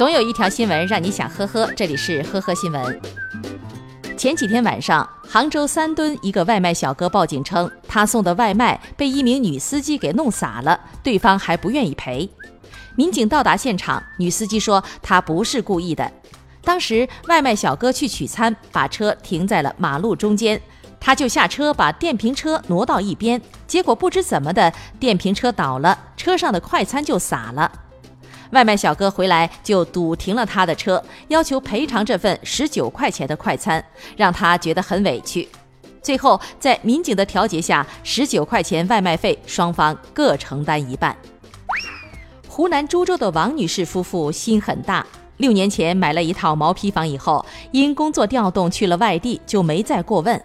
总有一条新闻让你想呵呵，这里是呵呵新闻。前几天晚上，杭州三墩一个外卖小哥报警称，他送的外卖被一名女司机给弄洒了，对方还不愿意赔。民警到达现场，女司机说她不是故意的。当时外卖小哥去取餐，把车停在了马路中间，他就下车把电瓶车挪到一边，结果不知怎么的，电瓶车倒了，车上的快餐就洒了。外卖小哥回来就堵停了他的车，要求赔偿这份十九块钱的快餐，让他觉得很委屈。最后在民警的调解下，十九块钱外卖费双方各承担一半。湖南株洲的王女士夫妇心很大，六年前买了一套毛坯房以后，因工作调动去了外地，就没再过问。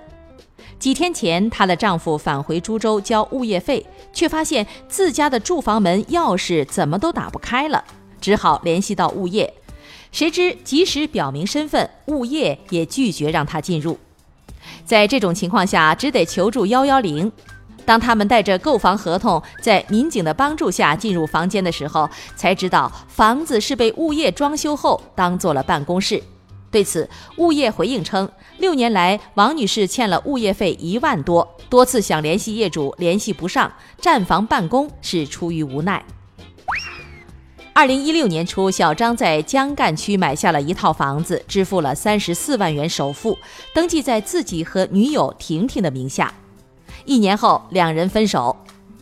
几天前，她的丈夫返回株洲交物业费，却发现自家的住房门钥匙怎么都打不开了，只好联系到物业。谁知即使表明身份，物业也拒绝让他进入。在这种情况下，只得求助幺幺零。当他们带着购房合同，在民警的帮助下进入房间的时候，才知道房子是被物业装修后当做了办公室。对此，物业回应称，六年来王女士欠了物业费一万多，多次想联系业主联系不上，占房办公是出于无奈。二零一六年初，小张在江干区买下了一套房子，支付了三十四万元首付，登记在自己和女友婷婷的名下。一年后，两人分手。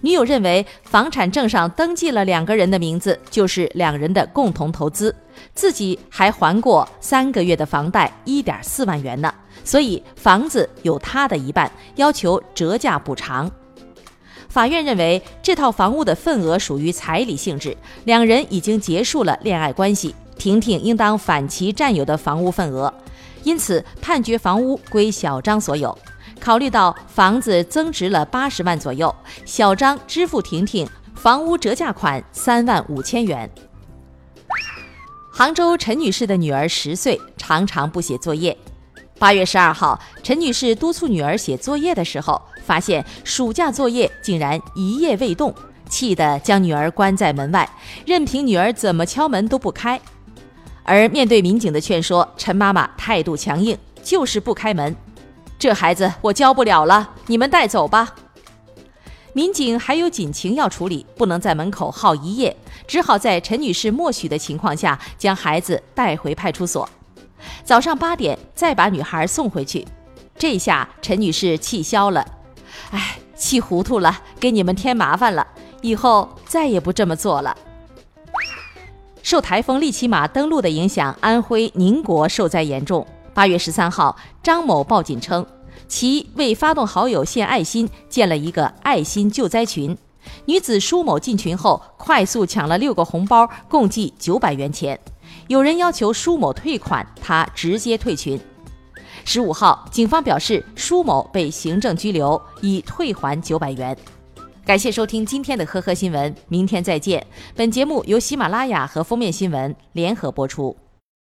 女友认为房产证上登记了两个人的名字，就是两人的共同投资，自己还还过三个月的房贷一点四万元呢，所以房子有他的一半，要求折价补偿。法院认为这套房屋的份额属于彩礼性质，两人已经结束了恋爱关系，婷婷应当返其占有的房屋份额，因此判决房屋归小张所有。考虑到房子增值了八十万左右，小张支付婷婷房屋折价款三万五千元。杭州陈女士的女儿十岁，常常不写作业。八月十二号，陈女士督促女儿写作业的时候，发现暑假作业竟然一页未动，气得将女儿关在门外，任凭女儿怎么敲门都不开。而面对民警的劝说，陈妈妈态度强硬，就是不开门。这孩子我教不了了，你们带走吧。民警还有警情要处理，不能在门口耗一夜，只好在陈女士默许的情况下，将孩子带回派出所。早上八点再把女孩送回去，这下陈女士气消了，哎，气糊涂了，给你们添麻烦了，以后再也不这么做了。受台风利奇马登陆的影响，安徽宁国受灾严重。八月十三号，张某报警称，其为发动好友献爱心，建了一个爱心救灾群。女子舒某进群后，快速抢了六个红包，共计九百元钱。有人要求舒某退款，她直接退群。十五号，警方表示舒某被行政拘留，已退还九百元。感谢收听今天的呵呵新闻，明天再见。本节目由喜马拉雅和封面新闻联合播出。